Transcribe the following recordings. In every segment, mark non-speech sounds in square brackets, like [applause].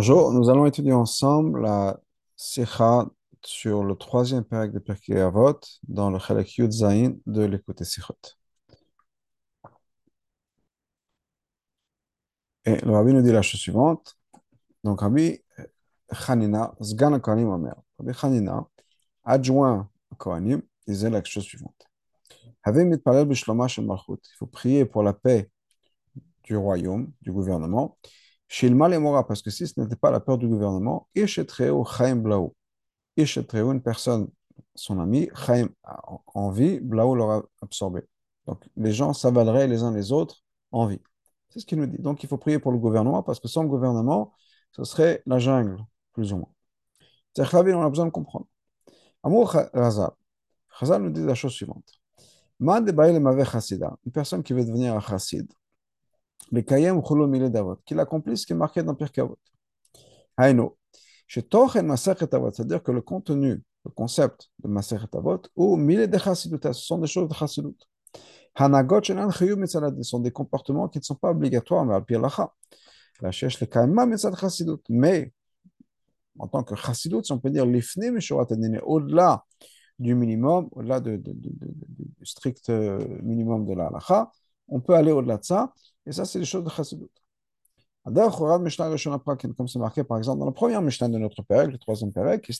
Bonjour, nous allons étudier ensemble la Sikha sur le troisième période de Pirkei Avot dans le Chalek Yud Zayin de l'écoute Sikhot. Et le Rabbi nous dit la chose suivante. Donc Rabbi Chanina, Zgan Kohanim Omer. Rabbi Chanina, adjoint Kohanim, disait la chose suivante. Il faut prier pour la paix du royaume, du gouvernement. Shilma les Mora, parce que si ce n'était pas la peur du gouvernement, Ishetreu Chaim Blaou. Ishetreu, une personne, son ami, Chaim en vie, Blaou l'aura absorbé. Donc les gens s'avaleraient les uns les autres en vie. C'est ce qu'il nous dit. Donc il faut prier pour le gouvernement, parce que sans le gouvernement, ce serait la jungle, plus ou moins. C'est-à-dire on a besoin de comprendre. Amour Razal. Razal nous dit la chose suivante. Une personne qui veut devenir un chassid, les kayem davot, qu'il accomplisse ce qui est marqué dans Pirkei Avot. Haïno, chez Tochen Masachet Avot, c'est-à-dire que le contenu, le concept de Masachet Avot, ou mille de chassidut, ce sont des choses de chassidut. Hanagot shenan chayum mitzalad, ce sont des comportements qui ne sont pas obligatoires, mais al lacha. La cherche le kayma mitzad chassidut, mais en tant que chassidut, si on peut dire l'ifne mishurat au-delà du minimum, au-delà du strict euh, minimum de la halacha, on peut aller au-delà de ça, et ça, c'est les choses de chassidut. Comme c'est marqué par exemple dans la première Mishnah de notre Père, le troisième Père, qui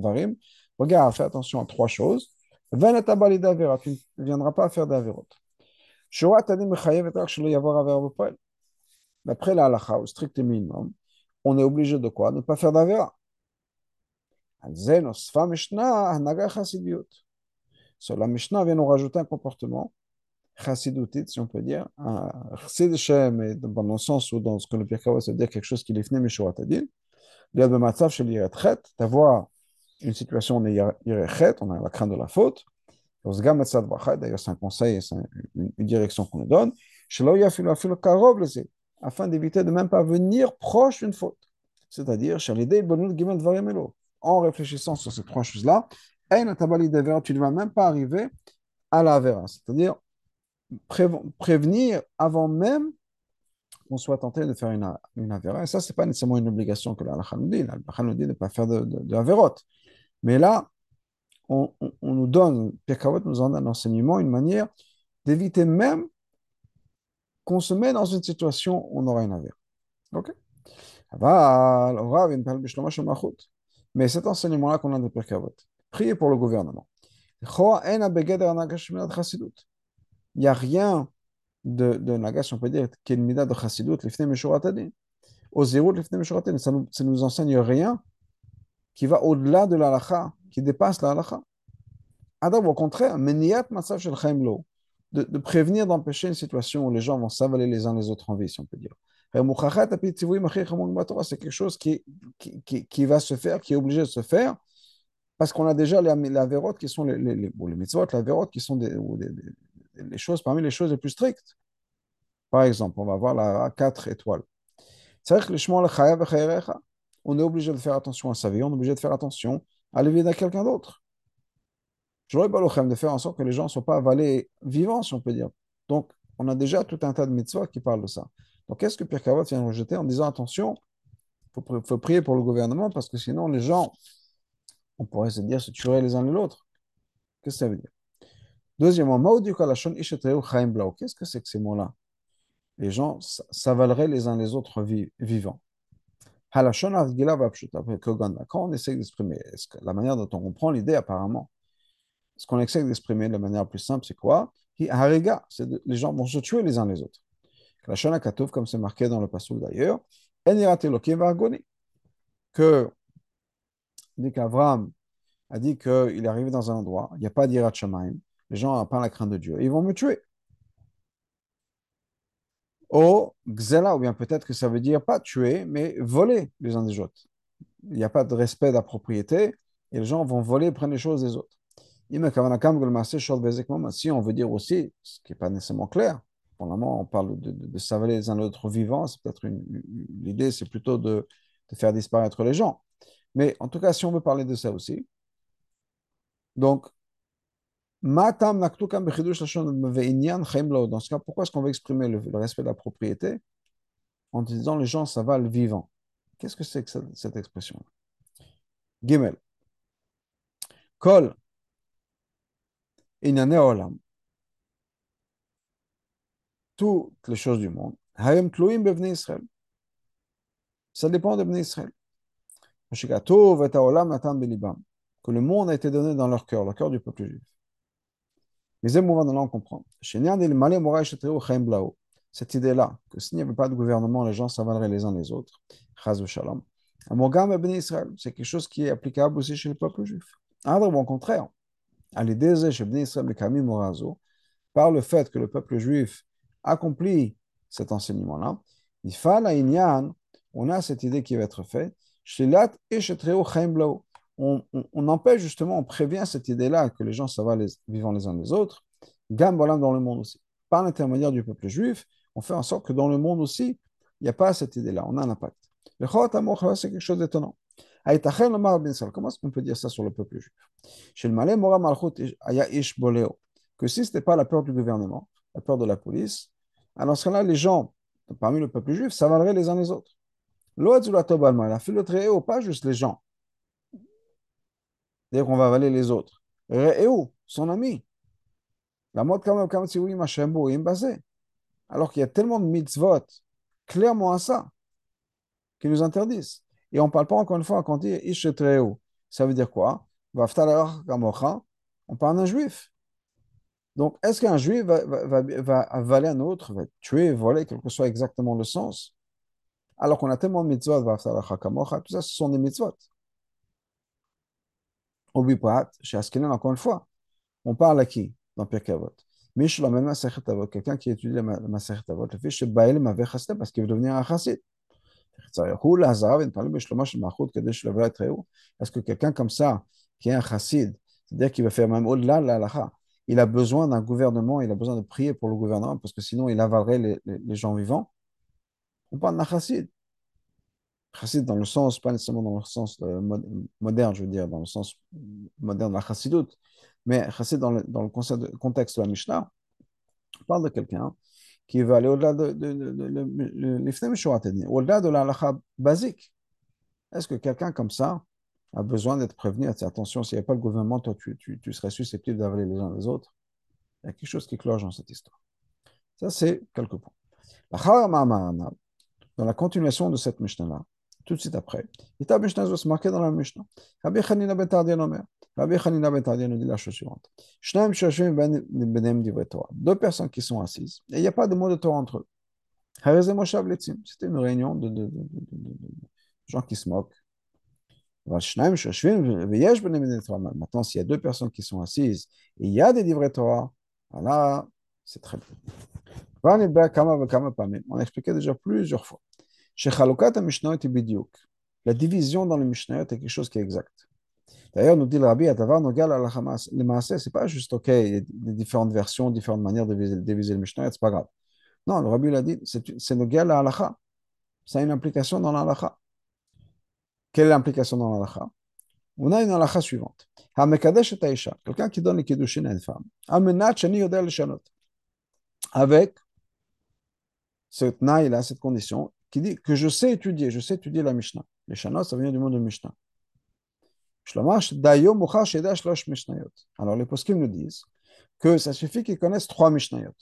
Varim, regarde, fais attention à trois choses. Tu ne viendras pas à faire d'avirot. D'après la halakha, au strict minimum, on est obligé de quoi? Ne pas faire d'avira. Sur la Mishnah vient nous rajouter un comportement chassidoutite, si on peut dire. Chassid Shem, dans le sens où, dans ce que le Pirkei veut dire quelque chose qui est venu Mishurat Adin. Il y a le matzav chez l'irechet, d'avoir une situation où on est irechet, on a la crainte de la faute. D'ailleurs, c'est un conseil, c'est une, direction qu'on nous donne. Afin d'éviter de même pas venir proche d'une faute. C'est-à-dire, en réfléchissant sur ces trois choses-là, tu ne vas même pas arriver à la vera. C'est-à-dire, prévenir avant même qu'on soit tenté de faire une, une avéra. Et ça, ce n'est pas nécessairement une obligation que la nous dit. La nous dit de ne pas faire de, de, Mais là, on, on, nous donne, Pierre Kavot nous donne un enseignement, une manière d'éviter même qu'on se met dans une situation où on aura une avéra. Ok? Mais cet enseignement-là qu'on a de Pierre Kavot, priez pour le gouvernement il n'y a rien de, de Nagash, on peut dire, qui est une mida de chassidut, l'ifne meshuratadin. Au zéro, l'ifne meshuratadin, ça ne ça nous enseigne rien qui va au-delà de l'alacha, qui dépasse l'alacha. Adam, au contraire, meniyat matzav shel chaimlo, de, prévenir, d'empêcher une situation où les gens vont s'avaler les uns les autres en vie, si on peut dire. C'est quelque chose qui, qui, qui, va se faire, qui est obligé de se faire, parce qu'on a déjà les, les les, les, les, mitzvot, les avérotes qui sont des les choses, parmi les choses les plus strictes. Par exemple, on va voir la 4 étoiles. On est obligé de faire attention à sa vie, on est obligé de faire attention à la vie de quelqu'un d'autre. J'aurais pas de faire en sorte que les gens ne soient pas avalés vivants, si on peut dire. Donc, on a déjà tout un tas de mitzvahs qui parlent de ça. Donc, qu'est-ce que Pierre Kavot vient rejeter en disant attention, il faut, faut, prier pour le gouvernement parce que sinon, les gens, on pourrait se dire, se tueraient les uns les autres. Qu'est-ce que ça veut dire? Deuxièmement, qu'est-ce que c'est que ces mots-là? Les gens s'avaleraient les uns les autres vivants. Quand on essaie d'exprimer, la manière dont on comprend l'idée apparemment, ce qu'on essaie d'exprimer de la manière plus simple, c'est quoi? Les gens vont se tuer les uns les autres. La Katov, comme c'est marqué dans le passage d'ailleurs, que dès qu'Avram a dit qu'il est arrivé dans un endroit, il n'y a pas d'Irat Shamaim, les gens n'ont pas la crainte de Dieu. Ils vont me tuer. Ou Gzela, ou bien peut-être que ça veut dire pas tuer, mais voler les uns des autres. Il n'y a pas de respect de la propriété et les gens vont voler, prendre les choses des autres. Si on veut dire aussi, ce qui n'est pas nécessairement clair, pour le moment on parle de, de, s'avaler les uns les autres vivants, c'est peut-être l'idée c'est plutôt de, de, faire disparaître les gens. Mais en tout cas, si on veut parler de ça aussi, donc dans ce cas, pourquoi est-ce qu'on veut exprimer le, respect de la propriété en disant les gens ça va le vivant? Qu'est-ce que c'est que cette, cette expression? Gimel. Kol inane olam. Toutes les choses du monde. Hayem tluim bevne Israël. Ça dépend de Bnei Israël. Que le monde a été donné dans leur cœur, le cœur du peuple juif. Les émouvants de là, on comprend. Cette idée-là, que s'il n'y avait pas de gouvernement, les gens s'avaleraient les uns les autres. C'est quelque chose qui est applicable aussi chez le peuple juif. Au contraire, à l'idée Israël, par le fait que le peuple juif accomplit cet enseignement-là, il on a cette idée qui va être faite. On, on, on empêche justement, on prévient cette idée-là que les gens va les, vivant les uns les autres, gambolam dans le monde aussi. Par l'intermédiaire du peuple juif, on fait en sorte que dans le monde aussi, il n'y a pas cette idée-là, on a un impact. Le c'est quelque chose d'étonnant. Comment est-ce qu'on peut dire ça sur le peuple juif? Que si ce n'était pas la peur du gouvernement, la peur de la police, alors ce là les gens parmi le peuple juif s'avaleraient les uns les autres. Il a fait le très haut, pas juste les gens. D'ailleurs, qu'on va avaler les autres. Rééou, son ami. La mode oui, basé. Alors qu'il y a tellement de mitzvot clairement à ça qui nous interdisent. Et on ne parle pas encore une fois quand on dit Ish Ça veut dire quoi? On parle d'un juif. Donc, est-ce qu'un juif va, va, va, avaler un autre, va tuer, voler, quel que soit exactement le sens? Alors qu'on a tellement de mitzvot, tout ça, ce sont des mitzvot. Au Biprat, chez Askelin, encore une fois, on parle à qui dans Pirkei Avot? Quelqu'un qui étudie la Masechet Avot, le chez Baal m'avait chassé parce qu'il veut devenir un chassid. Est-ce que quelqu'un comme ça, qui est un chassid, c'est-à-dire qu'il va faire même au-delà de la il a besoin d'un gouvernement, il a besoin de prier pour le gouvernement, parce que sinon il avalerait les, les, les gens vivants on parle d'un chassid. Chassid dans le sens, pas nécessairement dans le sens euh, moderne, je veux dire, dans le sens moderne de la chassidoute, mais chassid dans le, contexte de la Mishnah, parle de quelqu'un qui veut aller au-delà de, de, de, au-delà de la lacha basique. Est-ce que quelqu'un comme ça a besoin d'être prévenu Attention, s'il n'y a pas le gouvernement, toi, tu serais susceptible d'avaler les uns les autres? Il y a quelque chose qui cloche dans cette histoire. Ça, c'est quelques points. La dans la continuation de cette Mishnah-là, tout de suite après. Et ta Mishnah va se marquer dans la Mishnah. Rabbi Chanina ben Tardian Omer. Rabbi Chanina ben Tardian nous dit la chose suivante. Ben Deux personnes qui sont assises, et il n'y a pas de mot de Torah entre eux. C'était une réunion de, de, de, de, gens qui se moquent. Maintenant, s'il y a deux personnes qui sont assises et il y a des livrets Torah, voilà, c'est très bien. On a expliqué déjà plusieurs fois. La division dans le Mishnayot est quelque chose qui est exact. D'ailleurs, nous dit le Rabbi, ce n'est pas juste, OK, il y a différentes versions, différentes manières de diviser le Mishnayot, ce n'est pas grave. Non, le Rabbi l'a dit, c'est Nogal à halacha. Ça a une implication dans l'halacha. Quelle est l'implication dans l'halacha On a une halacha suivante. Quelqu'un qui donne le kiddushin à une femme. Avec ce cette condition, qui dit que je sais étudier, je sais étudier la Mishnah. Les Shana, ça vient du mot de Mishnah. Alors les poskim nous disent que ça suffit qu'ils connaissent trois Mishnayot.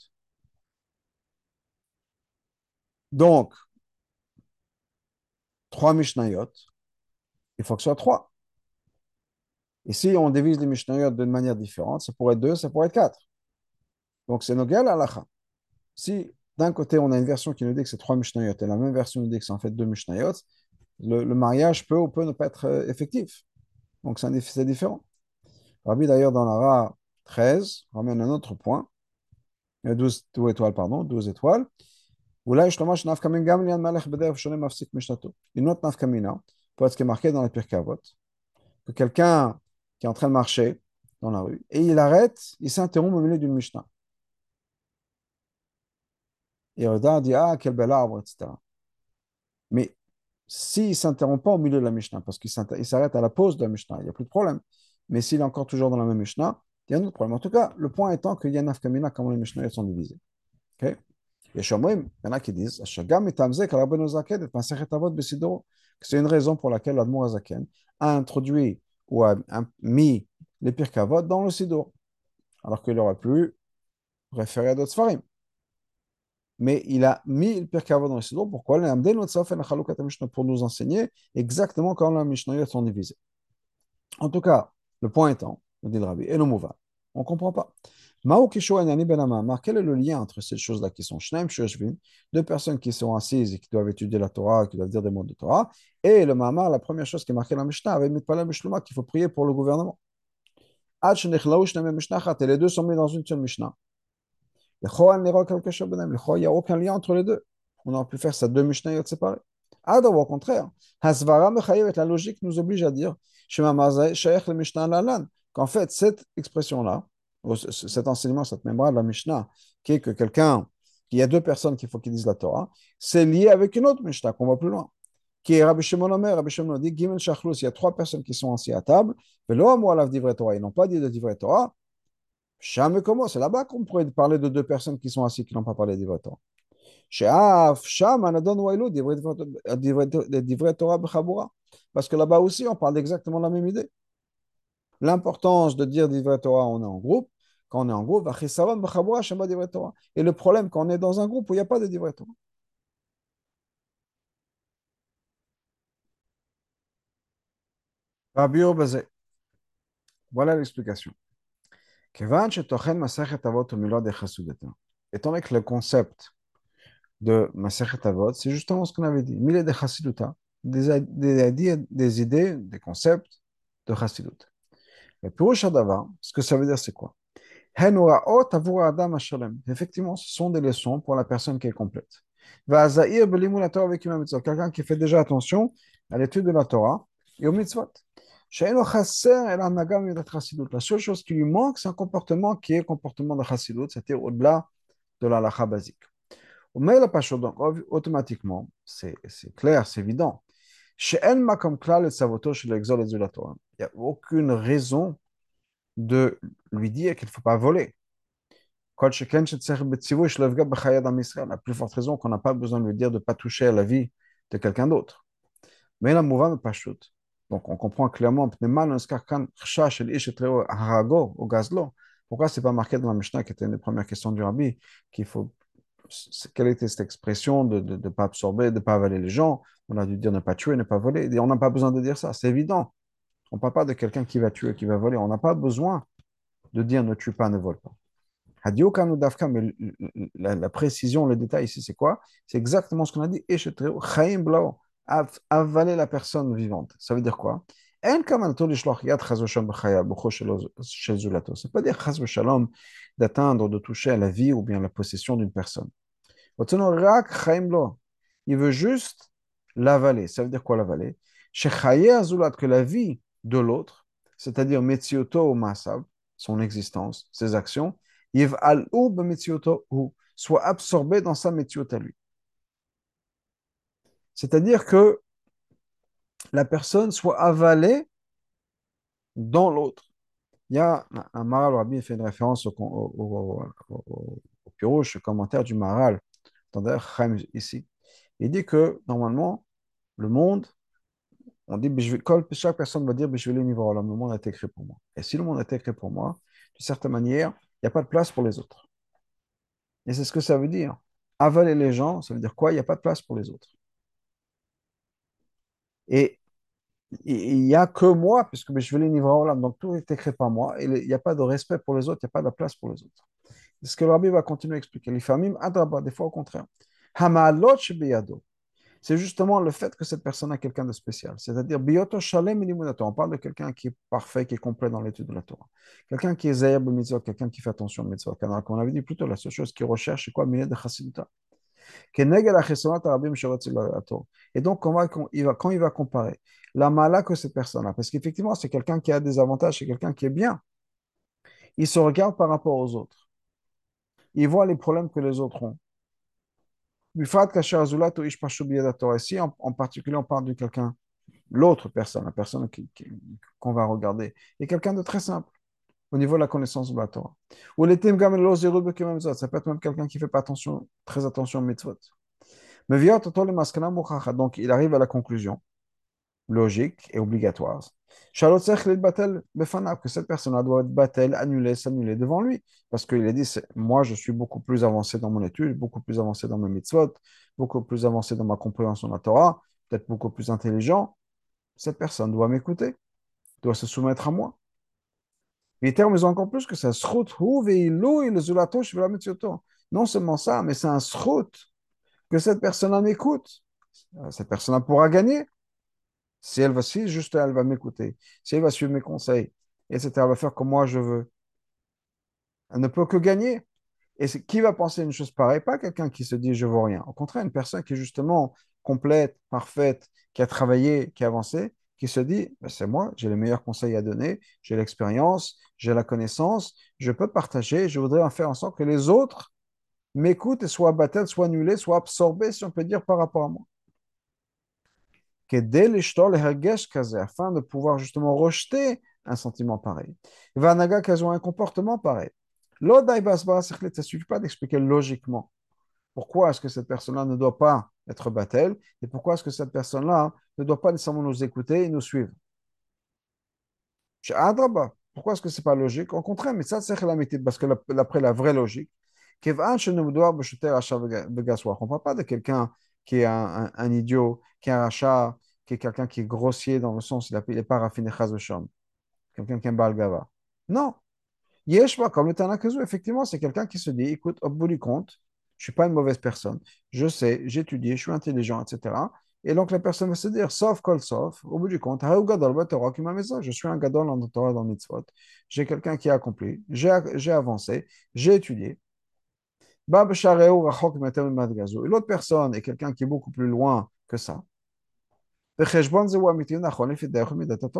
Donc, trois Mishnayot, il faut que ce soit trois. Et si on divise les Mishnayot d'une manière différente, ça pourrait être deux, ça pourrait être quatre. Donc c'est Nogel Alacha. Si d'un côté, on a une version qui nous dit que c'est trois Mishnayot, et la même version nous dit que c'est en fait deux Mishnayot, le, mariage peut ou peut ne pas être euh, effectif. Donc c'est différent. Rabbi, d'ailleurs, dans la Ra 13, ramène un autre point, 12, 12 étoiles, pardon, 12 étoiles. Une autre nafkamina, peut être ce qui est marqué dans les Pirkavot, que quelqu'un qui est en train de marcher dans la rue, et il arrête, il s'interrompt au milieu d'une Mishnah. Et dit Ah, quel bel arbre, etc. Mais s'il ne s'interrompt pas au milieu de la Mishnah, parce qu'il s'arrête à la pause de la Mishnah, il n'y a plus de problème. Mais s'il est encore toujours dans la même Mishnah, il y a un autre problème. En tout cas, le point étant qu'il y a Nafkamina, comment les Mishnah sont divisés. Il y en a qui disent c'est une raison pour laquelle l'Admour Azaken a introduit ou a, mis les Pirkavot dans le Sidour, alors qu'il aurait pu référer à d'autres Sfarim. Mais il a mis le Pirkavot dans le Sidour. Pourquoi Pour nous enseigner exactement quand la Mishnah sont divisés. En tout cas, le point étant, dit le Rabbi, et Mouva, on ne comprend pas. Ben quel est le lien entre ces choses-là qui sont deux personnes qui sont assises et qui doivent étudier la Torah, qui doivent dire des mots de Torah, et le Mahama, la première chose qui est marquée dans la Mishnah, avec qu'il faut prier pour le gouvernement. Et les deux sont mis dans une seule Mishnah. Il n'y a aucun lien entre les deux. On aurait pu faire ça deux Mishnayot séparés. Ah, au contraire. La logique nous oblige à dire qu'en fait, cette expression-là, cet enseignement, cette mémoire de la Mishnah, qui est que quelqu'un, qu'il y a deux personnes qu'il faut qu'ils disent la Torah, c'est lié avec une autre Mishnah qu'on va plus loin. Qui est Rabbi Shimon Omer, Rabbi Shimon dit, Gimel Shachlus, il y a trois personnes qui sont assises à table, mais l'homme d'ivre Torah, ils n'ont pas dit de d'ivre Torah. Jamais comment, c'est là-bas qu'on pourrait parler de deux personnes qui sont assises qui n'ont pas parlé d'ivre Torah. Parce que là-bas aussi, on parle exactement la même idée l'importance de dire d'Ivret Torah, on est en groupe. Quand on est en groupe, et le problème quand on est dans un groupe où il n'y a pas de Divret Torah. Voilà l'explication. Étant donné que le concept de Masechet Avot, c'est justement ce qu'on avait dit. De des, idées, des concepts de Chassidut. Mais pour Shadava, ce que ça veut dire, c'est quoi Effectivement, ce sont des leçons pour la personne qui est complète. Quelqu'un qui fait déjà attention à l'étude de la Torah et au mitzvot. La seule chose qui lui manque, c'est un comportement qui est un comportement de chassidut, c'est-à-dire au-delà de la lacha basique. Donc, automatiquement, c'est clair, c'est évident. Il n'y a aucune raison de lui dire qu'il ne faut pas voler. La plus forte raison qu'on n'a pas besoin de lui dire de ne pas toucher à la vie de quelqu'un d'autre. Mais la mouvement pas Donc on comprend clairement pourquoi ce n'est pas marqué dans la Mishnah, qui était une des premières questions du rabbi, faut quelle était cette expression de ne pas absorber, de ne pas avaler les gens? On a dû dire ne pas tuer, ne pas voler. On n'a pas besoin de dire ça, c'est évident. On ne parle pas de quelqu'un qui va tuer, qui va voler. On n'a pas besoin de dire ne tue pas, ne vole pas. La précision, le détail ici, c'est quoi? C'est exactement ce qu'on a dit. Avaler la personne vivante. Ça veut dire quoi? Veut pas dire d'atteindre, de toucher à la vie ou bien la possession d'une personne. Il veut juste l'avaler. Ça veut dire quoi l'avaler? Que la vie de l'autre, c'est-à-dire Metsioto ou Masav, son existence, ses actions, soit absorbé dans sa Metziot à lui. C'est-à-dire que la personne soit avalée dans l'autre. Il y a un Maral Rabbi fait une référence au, au, au, commentaire du Maral, ici. Il dit que normalement, le monde, on dit, chaque personne va dire, le monde a été créé pour moi. Et si le monde a été créé pour moi, d'une certaine manière, il n'y a pas de place pour les autres. Et c'est ce que ça veut dire. Avaler les gens, ça veut dire quoi? Il n'y a pas de place pour les autres. Et il n'y a que moi, puisque je vais les donc tout est créé par moi, et il n'y a pas de respect pour les autres, il n'y a pas de place pour les autres. C'est ce que le rabbi va continuer à expliquer. Les familles, des fois au contraire. C'est justement le fait que cette personne a quelqu'un de spécial. C'est-à-dire, on parle de quelqu'un qui est parfait, qui est complet dans l'étude de la Torah. Quelqu'un qui est zayab mitzvah, quelqu'un qui fait attention au mitzvah. Comme on avait dit plutôt, la seule chose qu'il recherche, c'est quoi? De chassiduta. Et donc, quand il va, quand il va comparer? La mala que cette personne a, parce qu'effectivement, c'est quelqu'un qui a des avantages, c'est quelqu'un qui est bien, il se regarde par rapport aux autres. Il voit les problèmes que les autres ont. Ici, en, en particulier, on parle de quelqu'un, l'autre personne, la personne qu'on va regarder, est quelqu'un de très simple. Au niveau de la connaissance de la Torah. Ou les. Ça peut être même quelqu'un qui fait pas attention, très attention aux mitzvot. Mais muchacha. Donc, il arrive à la conclusion logique et obligatoire. que cette personne doit être battel, annulée, s'annuler devant lui. Parce qu'il a dit, moi, je suis beaucoup plus avancé dans mon étude, beaucoup plus avancé dans mes mitzvot, beaucoup plus avancé dans ma compréhension de la Torah, peut-être beaucoup plus intelligent. Cette personne doit m'écouter, doit se soumettre à moi. Les termes ils ont encore plus que ça. Non seulement ça, mais c'est un srout que cette personne m'écoute. Cette personne pourra gagner. Si elle va suivre, juste elle va m'écouter. Si elle va suivre mes conseils, etc., elle va faire comme moi je veux. Elle ne peut que gagner. Et qui va penser une chose pareille? Pas quelqu'un qui se dit je ne vaux rien. Au contraire, une personne qui est justement complète, parfaite, qui a travaillé, qui a avancé, qui se dit, ben, c'est moi, j'ai les meilleurs conseils à donner, j'ai l'expérience, j'ai la connaissance, je peux partager, je voudrais en faire en sorte que les autres m'écoutent et soient battus, soient annulés, soient absorbés, si on peut dire, par rapport à moi. Afin de pouvoir justement rejeter un sentiment pareil. Vanaga ont un comportement pareil. Ça ne suffit pas d'expliquer logiquement pourquoi est-ce que cette personne-là ne doit pas être battelle et pourquoi est-ce que cette personne-là ne doit pas nécessairement nous écouter et nous suivre? Pourquoi est-ce que ce n'est pas logique? Au contraire, mais ça, c'est parce que d'après la vraie logique, on ne parle pas de quelqu'un qui est un, idiot, qui est un rachat, qui est quelqu'un qui est grossier dans le sens, il n'est pas raffiné quelqu'un qui est un balgava. Non. Yeshua, comme le Tanakazu, effectivement, c'est quelqu'un qui se dit, écoute, au bout du compte, je ne suis pas une mauvaise personne, je sais, j'ai étudié, je suis intelligent, etc. Et donc la personne va se dire, sauf kol sauf, au bout du compte, je suis un gadol en Torah dans mitzvot, j'ai quelqu'un qui a accompli, j'ai avancé, j'ai étudié. Et l'autre personne est quelqu'un qui est beaucoup plus loin que ça.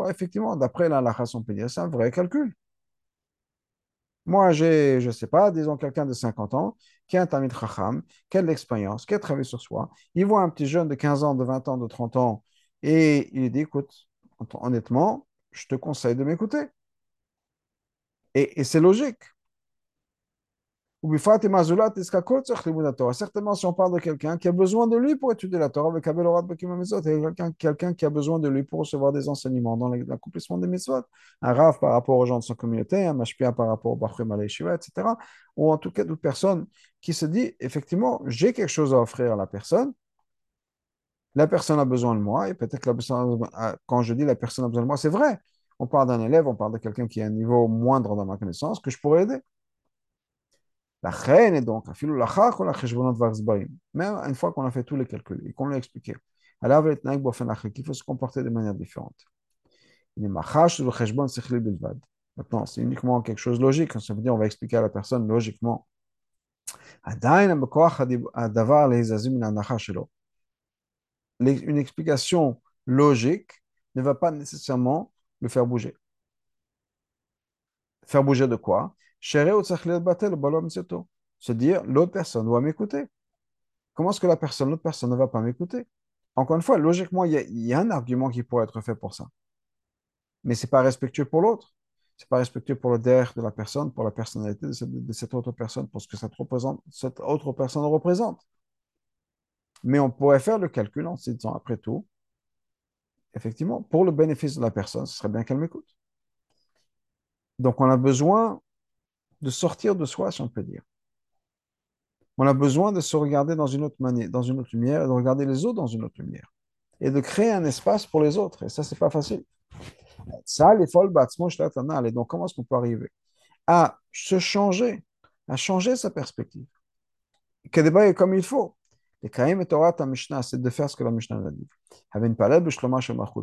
Effectivement, d'après la on peut dire c'est un vrai calcul. Moi, j'ai, je ne sais pas, disons quelqu'un de 50 ans, qui a un tamid chacham, qui a de l'expérience, qui a travaillé sur soi. Il voit un petit jeune de 15 ans, de 20 ans, de 30 ans, et il dit, écoute, honnêtement, je te conseille de m'écouter. et c'est logique. Certainement, si on parle de quelqu'un qui a besoin de lui pour étudier la Torah, avec quelqu'un quelqu'un qui a besoin de lui pour recevoir des enseignements dans l'accomplissement des mitzvot, un rave par rapport aux gens de sa communauté, un mashpia par rapport au Bachrim etc. Ou en tout cas, toute personne qui se dit, effectivement, j'ai quelque chose à offrir à la personne, la personne a besoin de moi, et peut-être que la personne, quand je dis la personne a besoin de moi, c'est vrai. On parle d'un élève, on parle de quelqu'un qui a un niveau moindre dans ma connaissance, que je pourrais aider. La reine est donc, même une fois qu'on a fait tous les calculs et qu'on l'a expliqué, qu'il faut se comporter de manière différente. Maintenant, c'est uniquement quelque chose de logique. Ça veut dire on va expliquer à la personne logiquement. Une explication logique ne va pas nécessairement le faire bouger. Faire bouger de quoi? Se dire, l'autre personne doit m'écouter. Comment est-ce que la personne, l'autre personne ne va pas m'écouter? Encore une fois, logiquement, il y, a, un argument qui pourrait être fait pour ça. Mais ce n'est pas respectueux pour l'autre. Ce n'est pas respectueux pour le derrière de la personne, pour la personnalité de cette, autre personne, pour ce que représente, cette autre personne représente. Mais on pourrait faire le calcul en se disant, après tout, effectivement, pour le bénéfice de la personne, ce serait bien qu'elle m'écoute. Donc, on a besoin de sortir de soi, si on peut dire. On a besoin de se regarder dans une autre manière, dans une autre lumière, et de regarder les autres dans une autre lumière. Et de créer un espace pour les autres. Et ça, c'est pas facile. Ça, les folles Et donc, comment est-ce qu'on peut arriver à se changer, à changer sa perspective? Que débat comme il faut. Et Kaim et Torah, ta Mishnah, c'est de faire ce que la Mishnah a dit.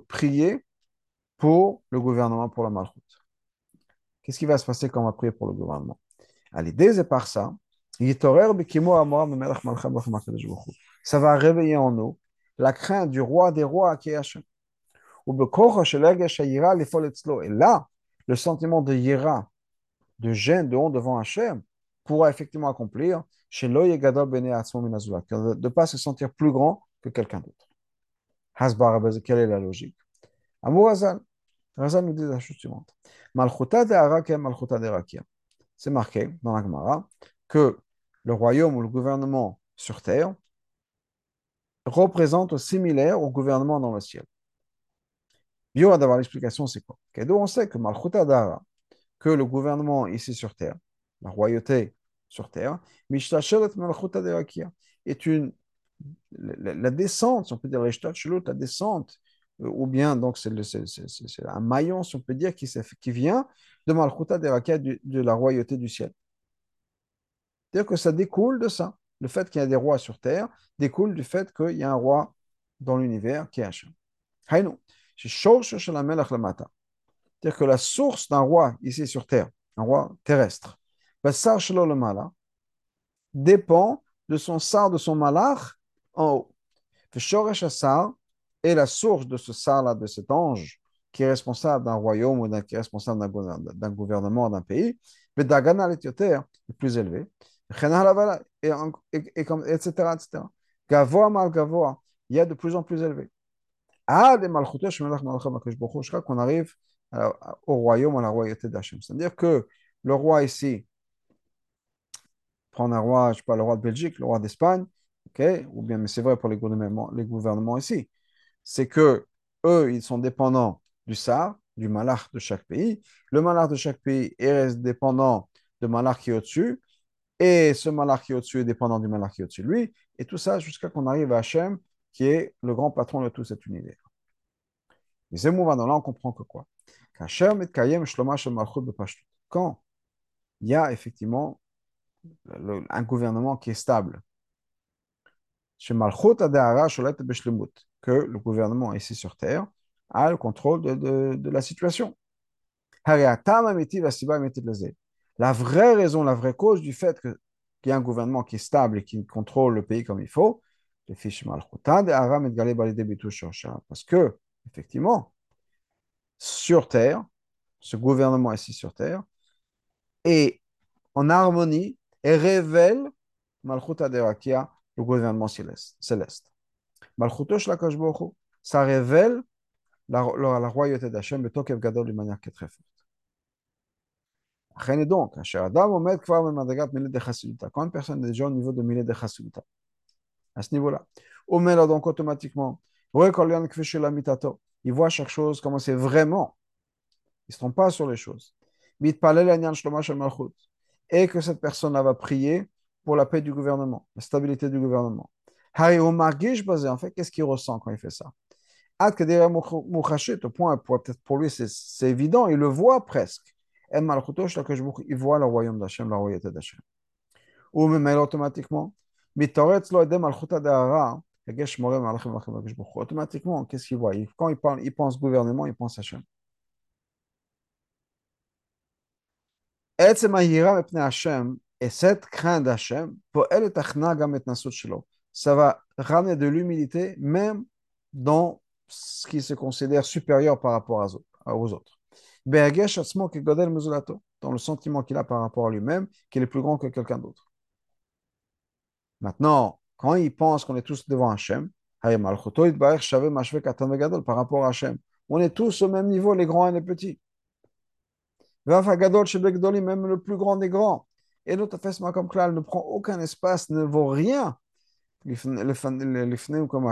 Prier pour le gouvernement, pour la Malchut. Qu'est-ce qui va se passer va prier pour le gouvernement? À l'idée, par ça, ça va réveiller en nous la crainte du roi des rois qui est Hachem. Et là, le sentiment de yira, de gêne, de honte devant Hachem, pourra effectivement accomplir chez de ne pas se sentir plus grand que quelqu'un d'autre. Quelle est la logique? Razal nous dit la chose suivante. Malchuta de Arakia, Malchuta de. C'est marqué dans la Gemara que le royaume ou le gouvernement sur terre représente similaire au gouvernement dans le ciel. Bio d'avoir l'explication, c'est quoi? Donc on sait que Malchuta Dara, que le gouvernement ici sur terre, la royauté sur terre, Malchuta de est une la, descente, si on peut dire la descente, ou bien donc c'est un maillon, si on peut dire, qui, qui vient de Malchuta Derakia, de, de la royauté du ciel. C'est-à-dire que ça découle de ça. Le fait qu'il y a des rois sur terre découle du fait qu'il y a un roi dans l'univers qui est Hachem. C'est-à-dire que la source d'un roi ici sur terre, un roi terrestre, dépend de son sar, de son malach en haut. Et la source de ce sar-là, de cet ange, qui est responsable d'un royaume ou qui est responsable d'un gouvernement, d'un pays, le plus élevé, et, et, comme, etc., etc. Gavoa mal gavoa, il y a de plus en plus élevé. Jusqu'à qu'on arrive au royaume, à la royauté d'Hachem. C'est-à-dire que le roi ici, prendre un roi, je sais pas, le roi de Belgique, le roi d'Espagne, ou bien, mais c'est vrai pour les gouvernements, les gouvernements ici, c'est que eux, ils sont dépendants du SAR, du malach de chaque pays. Le malach de chaque pays est dépendant de malach qui est au-dessus, et ce malach qui est au-dessus est dépendant du malach qui est au-dessus de lui, et tout ça jusqu'à qu'on arrive à Hachem, qui est le grand patron de tout cet univers. Et ce mouvement-là, on comprend que quoi? Quand il y a effectivement un gouvernement qui est stable, que le gouvernement ici sur Terre a le contrôle de, la situation. La vraie raison, la vraie cause du fait qu'il y a un gouvernement qui est stable et qui contrôle le pays comme il faut, parce que, effectivement, sur Terre, ce gouvernement ici sur Terre, est en harmonie et révèle Malchut Aderakia, le gouvernement céleste. Malchuto Shlakashbochu, ça révèle la, la, la royauté d'Hachem, le Tokev Gadol d'une manière qui est très forte. Donc, quand une personne est déjà au niveau de Milé de Chassiduta, à ce niveau-là, Omer donc automatiquement, il voit chaque chose comment c'est vraiment. Il ne se trompe pas sur les choses. Et que cette personne-là va prier pour la paix du gouvernement, la stabilité du gouvernement. En fait, qu'est-ce qu'il ressent quand il fait ça? Au point, peut-être pour lui, c'est évident, il le voit presque. Il voit le royaume d'Hachem, la royauté d'Hachem. Ou même automatiquement, automatiquement, qu'est-ce qu'il voit? Quand il, parle, il pense gouvernement, il pense Hachem. Et cette crainte d'Hachem, ça va ramener de l'humilité même dans ce qui se considère supérieur par rapport aux autres. Dans le sentiment qu'il a par rapport à lui-même, qu'il est plus grand que quelqu'un d'autre. Maintenant, quand il pense qu'on est tous devant Hachem, par rapport à Hachem, on est tous au même niveau, les grands et les petits. Même le plus grand des grands. Et notre fessement comme clal ne prend aucun espace, ne vaut rien devant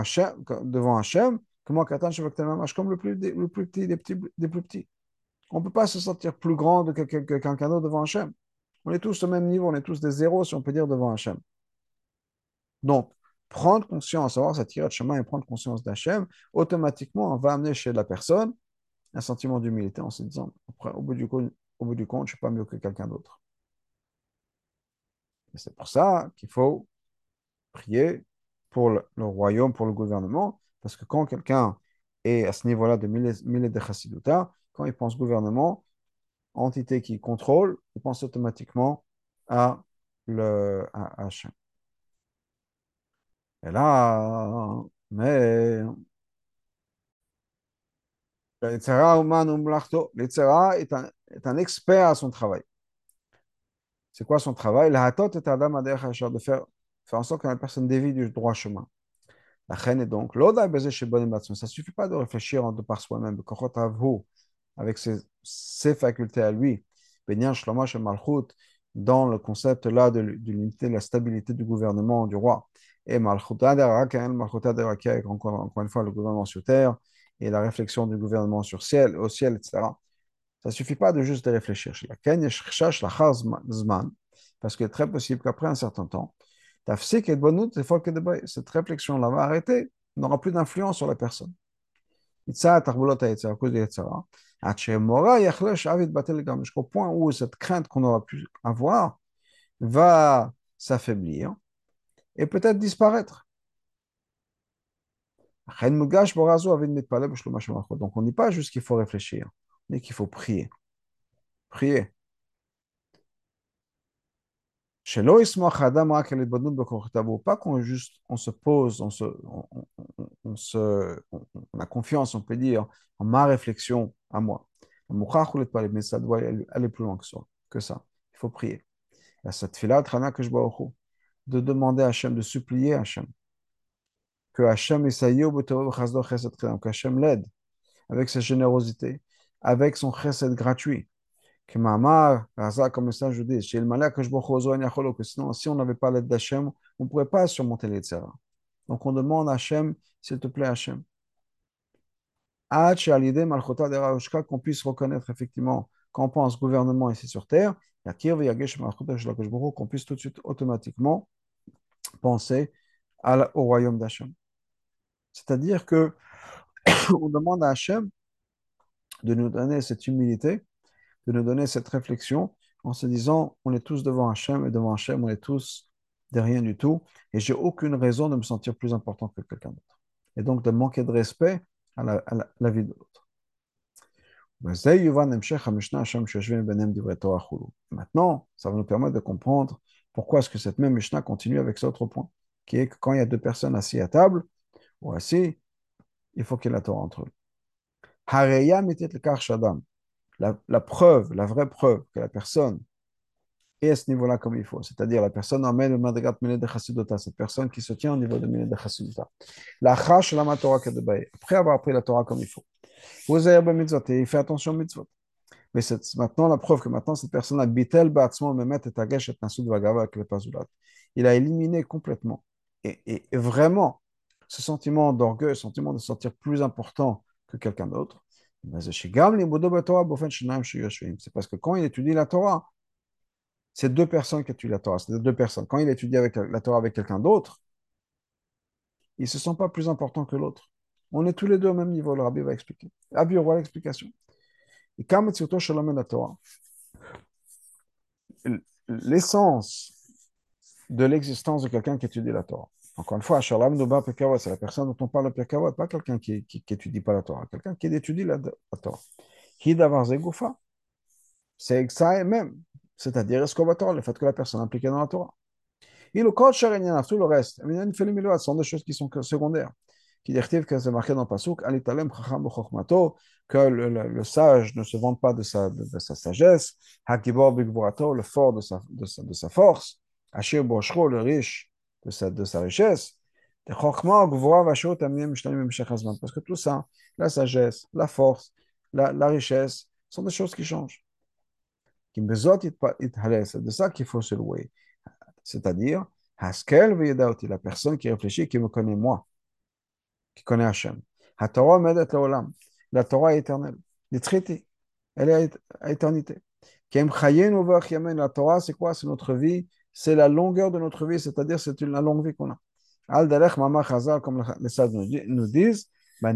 Hachem, comme le plus, le plus petit des, petits, des plus petits. On ne peut pas se sentir plus grand que quelqu'un d'autre devant Hachem. On est tous au même niveau, on est tous des zéros, si on peut dire, devant Hachem. Donc, prendre conscience, savoir s'attirer de chemin et prendre conscience d'Hachem, automatiquement, on va amener chez la personne un sentiment d'humilité en se disant, au bout du compte, au bout du compte je ne suis pas mieux que quelqu'un d'autre. Et c'est pour ça qu'il faut prier pour le, royaume, pour le gouvernement, parce que quand quelqu'un est à ce niveau-là de mille de chassiduta, quand il pense gouvernement, entité qui contrôle, il pense automatiquement à, le, à Hachem. Et là, mais l'Etzera est un, est un expert à son travail. C'est quoi son travail? La hatot est Adam de faire, faire en sorte que la personne dévie du droit chemin. La reine est donc, ça ne suffit pas de réfléchir en de par soi-même, avec ses, ses facultés à lui, Benyan Shlomash et dans le concept là de, l'unité, de la stabilité du gouvernement du roi. Et Malchut encore, encore une fois, le gouvernement sur terre et la réflexion du gouvernement sur ciel, au ciel, etc. Ça ne suffit pas de juste réfléchir. Parce qu'il est très possible qu'après un certain temps, cette réflexion-là va arrêter, n'aura plus d'influence sur la personne. Jusqu'au point où cette crainte qu'on aura pu avoir va s'affaiblir et peut-être disparaître. Donc on ne dit pas juste qu'il faut réfléchir, mais qu'il faut prier. Prier. Pas qu'on juste on se pose, on, se, on, on, se, on, a confiance, on peut dire, en ma réflexion à moi. Mais ça doit aller plus loin que ça. Que ça. Il faut prier. Cette fila, de demander à Hachem, de supplier Hachem que Hachem l'aide avec sa générosité, avec son chesed gratuit. Que comme ça je dis, chez le malak que sinon, si on n'avait pas l'aide d'Hachem, on ne pourrait pas surmonter les tzara. Donc on demande à Hachem, s'il te plaît, Hachem. qu'on puisse reconnaître effectivement on pense gouvernement ici sur terre, qu'on puisse tout de suite automatiquement penser au royaume d'Hachem. C'est-à-dire que [coughs] on demande à Hachem de nous donner cette humilité, de nous donner cette réflexion en se disant on est tous devant Hachem et devant Hachem on est tous de rien du tout et j'ai aucune raison de me sentir plus important que quelqu'un d'autre. Et donc de manquer de respect à la, vie de l'autre. Maintenant, ça va nous permettre de comprendre pourquoi est-ce que cette même Mishnah continue avec cet autre point, qui est que quand il y a deux personnes assises à table, Voici, il faut qu'il y ait la Torah entre eux. La, la preuve, la vraie preuve que la personne est à ce niveau-là comme il faut, c'est-à-dire la personne emmène le madrigat de chassidota, cette personne qui se tient au niveau de mine de chassidota. La chash la Torah après avoir appris la Torah comme il faut. Vous avez mitzvot il fait attention aux mitzvot. Mais c'est maintenant la preuve que maintenant cette personne a bitel ba'atzmo memet et agesh et nasud vagava avec le pazulat. Il a éliminé complètement et, vraiment ce sentiment d'orgueil, ce sentiment de se sentir plus important que quelqu'un d'autre, c'est parce que quand il étudie la Torah, c'est deux personnes qui étudient la Torah, c'est deux personnes. Quand il étudie avec la, Torah avec quelqu'un d'autre, il ne se sent pas plus important que l'autre. On est tous les deux au même niveau, le rabbi va expliquer. Rabbi, voilà l'explication. L'essence de l'existence de quelqu'un qui étudie la Torah, encore une fois, c'est la personne dont on parle de Pekavot, pas quelqu'un qui n'étudie pas la Torah, quelqu'un qui étudie la, la Torah. C'est ça même, c'est-à-dire le fait que la personne est impliquée dans la Torah? Et le code tout le reste, ce sont des choses qui sont secondaires. Qui dit que c'est marqué dans le Pasuk, que le, le, le, sage ne se vante pas de sa, de, de sa sagesse, le fort de sa, de sa, de sa force, le riche de sa, de sa richesse. Parce que tout ça, la sagesse, la force, la, la richesse, sont des choses qui changent. C'est de ça qu'il faut se louer. C'est-à-dire, la personne qui réfléchit, qui me connaît moi, qui connaît Hachem. La Torah est éternelle. Les traités, elle est à éternité. La Torah, c'est quoi? C'est notre vie c'est la longueur de notre vie, c'est-à-dire c'est la longue vie qu'on a. Al-Dalech Mama Chazal, comme les sages nous disent, je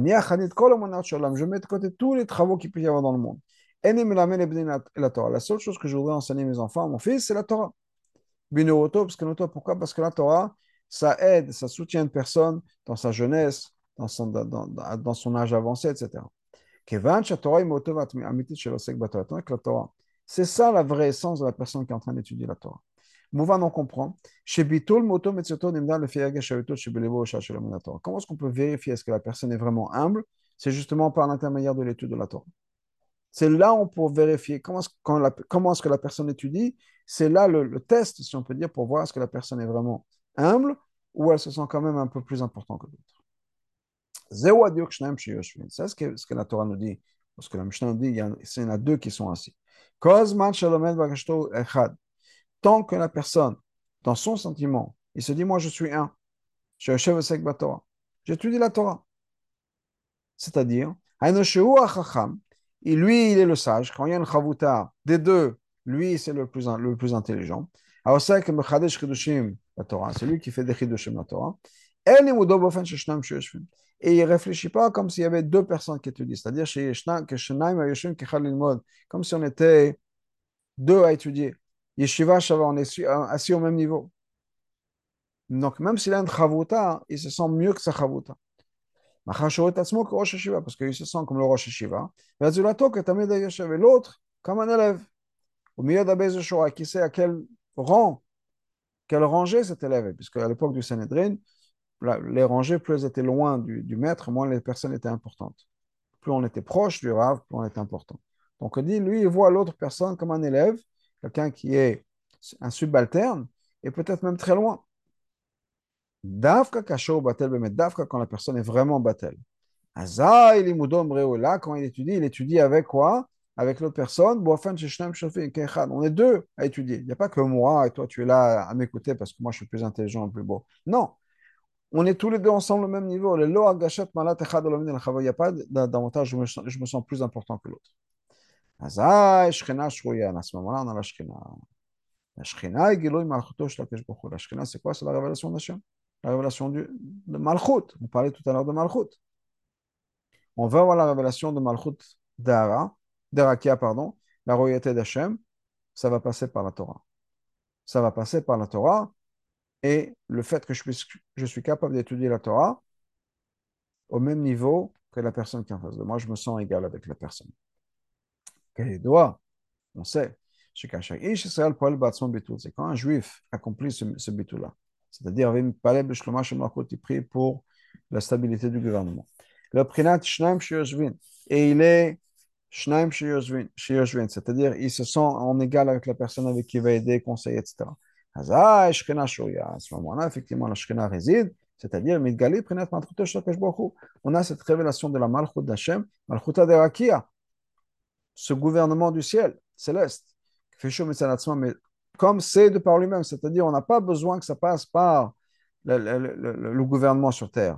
mets de côté tous les travaux qu'il peut y avoir dans le monde. La seule chose que je voudrais enseigner à mes enfants, à mon fils, c'est la Torah. Pourquoi? Parce que la Torah, ça aide, ça soutient une personne dans sa jeunesse, dans son âge avancé, etc. C'est ça la vraie essence de la personne qui est en train d'étudier la Torah. Mouvan, on comprend. Comment est-ce qu'on peut vérifier est-ce que la personne est vraiment humble? C'est justement par l'intermédiaire de l'étude de la Torah. C'est là on peut vérifier comment est-ce, que la personne étudie. C'est là le, test, si on peut dire, pour voir est-ce que la personne est vraiment humble ou elle se sent quand même un peu plus important que d'autres. C'est ce que, ce que la Torah nous dit Parce que la Mishnah dit qu'il y, en a deux qui sont ainsi. Tant que la personne, dans son sentiment, il se dit, moi je suis un, je suis J'étudie la Torah. C'est-à-dire, et lui, il est le sage. Quand il y a une chavuta des deux, lui, c'est le plus, le plus intelligent. C'est lui qui fait des chidushim la Torah. Et il ne réfléchit pas comme s'il y avait deux personnes qui étudient. C'est-à-dire comme si on était deux à étudier. Yeshiva, on est assis au même niveau. Donc, même s'il a une chavuta, il se sent mieux que sa chavuta. Parce qu'il se sent comme le Rosh Hashiva. Et l'autre, comme un élève. Au milieu d'Abez qui sait à quel rang, quelle rangée cet élève Puisque à l'époque du Sanhedrin, les rangées, plus elles étaient loin du, maître, moins les personnes étaient importantes. Plus on était proche du Rav, plus on était important. Donc on dit, lui, il voit l'autre personne comme un élève, quelqu'un qui est un subalterne, et peut-être même très loin. Dafka kasho batel bemet, dafka quand la personne est vraiment batel. Aza il là, quand il étudie, il étudie avec quoi? Avec l'autre personne. On est deux à étudier. Il n'y a pas que moi et toi, tu es là à m'écouter parce que moi, je suis plus intelligent plus beau. Non. On est tous les deux ensemble au même niveau. Il n'y a pas d'avantage, je me sens plus important que l'autre. Shchena est giloy malchuto shlakesh bokhu. La shchena, c'est quoi C'est la révélation d'Hachem la révélation du, de Malchut. On parlait tout à l'heure de Malchut. On va avoir la révélation de Malchut d'Ara, d'Arakia, pardon, la royauté d'Hachem, ça va passer par la Torah. Ça va passer par la Torah et le fait que je, puisse, je suis capable d'étudier la Torah au même niveau que la personne qui est en face de moi, je me sens égal avec la personne. Quand un juif accomplit ce, ce bitou-là. C'est-à-dire, il prie pour la stabilité du c'est-à-dire, se sent en égal avec la personne avec qui va aider, conseiller, etc. À ce moment-là, effectivement, la shkina réside, c'est-à-dire, on a cette révélation de la malchut d'Hachem, ce gouvernement du ciel, céleste, mais comme c'est de par lui-même, c'est-à-dire on n'a pas besoin que ça passe par le, gouvernement sur terre.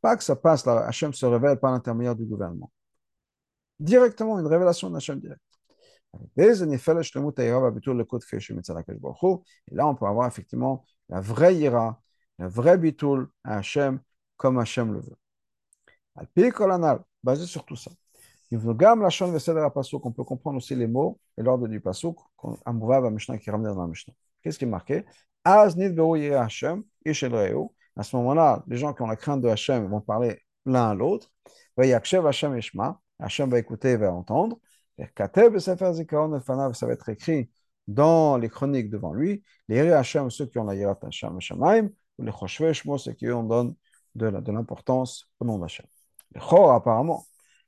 Pas que ça passe, Hachem se révèle par l'intermédiaire du gouvernement. Directement, une révélation d'Hachem direct. Et là, on peut avoir effectivement la vraie ira, la vraie bitoul à Hachem, comme Hachem le veut. Basé sur tout ça. On peut comprendre aussi les mots et l'ordre du pasuk, qui ramène dans la Mishnah. Qu'est-ce qui est marqué? À ce moment-là, les gens qui ont la crainte de Hachem vont parler l'un à l'autre. Hachem va écouter et va entendre. Ça va être écrit dans les chroniques devant lui. Les Hachem, ceux qui ont la Yirat Hachem Shamaim, ou les Choshve ceux qui ont donne de l'importance au nom d'Hachem. Apparemment,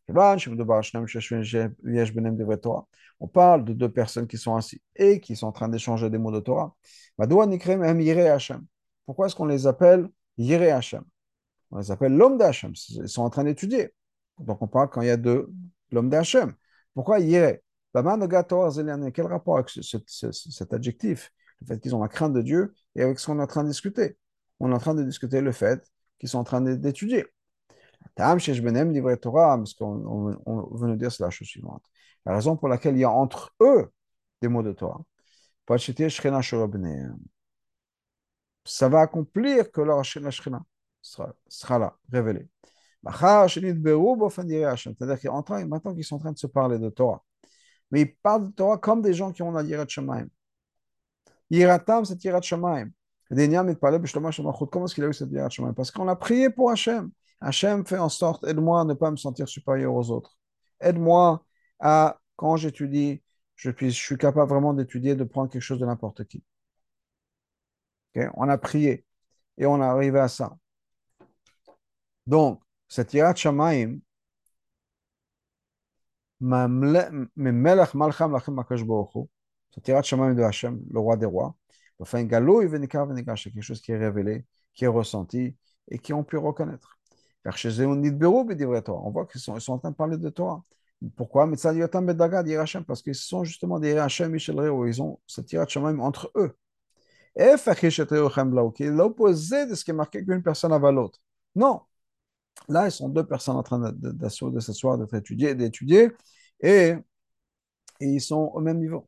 on parle de deux personnes qui sont assis et qui sont en train d'échanger des mots de Torah. Pourquoi est-ce qu'on les appelle Yire Hashem? On les appelle l'homme d'Hachem. Ils sont en train d'étudier. Donc on parle quand il y a deux, l'homme d'Hachem. Pourquoi Yire Quel rapport avec cet adjectif? Le fait qu'ils ont la crainte de Dieu et avec ce qu'on est en train de discuter. On est en train de discuter le fait qu'ils sont en train d'étudier. Parce qu'on on, veut nous dire c'est la chose suivante. La raison pour laquelle il y a entre eux des mots de Torah, ça va accomplir que leur Shekhinah sera, sera là, révélé. C'est-à-dire qu'ils maintenant qu'ils sont en train de se parler de Torah, mais ils parlent de Torah comme des gens qui ont la Yirat Shemaim. Yiratam, c'est Yirat Shemaim. Comment est-ce qu'il a eu cette Yirat Shemaim? Parce qu'on a prié pour Hachem. Hachem fait en sorte, aide-moi à ne pas me sentir supérieur aux autres. Aide-moi à, quand j'étudie, je, suis capable vraiment d'étudier, de prendre quelque chose de n'importe qui. On a prié et on est arrivé à ça. Donc, cette Yirat Shamaim, cette Yirat de le roi des rois, c'est quelque chose qui est révélé, qui est ressenti et qui ont pu reconnaître. On voit qu'ils sont, sont en train de parler de Torah. Pourquoi? Parce qu'ils sont justement des Hachem où ils ont cette même entre eux. Qui est l'opposé de ce qui est marqué qu'une personne avant l'autre. Non. Là, ils sont deux personnes en train de s'asseoir, d'être étudiées, d'étudier, et, et ils sont au même niveau.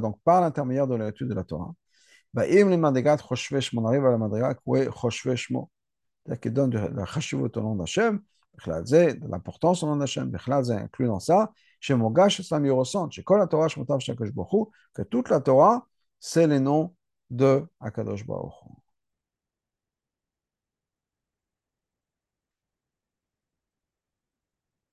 Donc, par l'intermédiaire de l'étude de la Torah, on arrive à la madriga qui donne de la chashivut au nom d'Hachem, de l'importance au nom d'Hachem, inclus dans ça, chez Mogash, Islam, ressent, chez Kol Torah, que toute la Torah, c'est les noms de Akadosh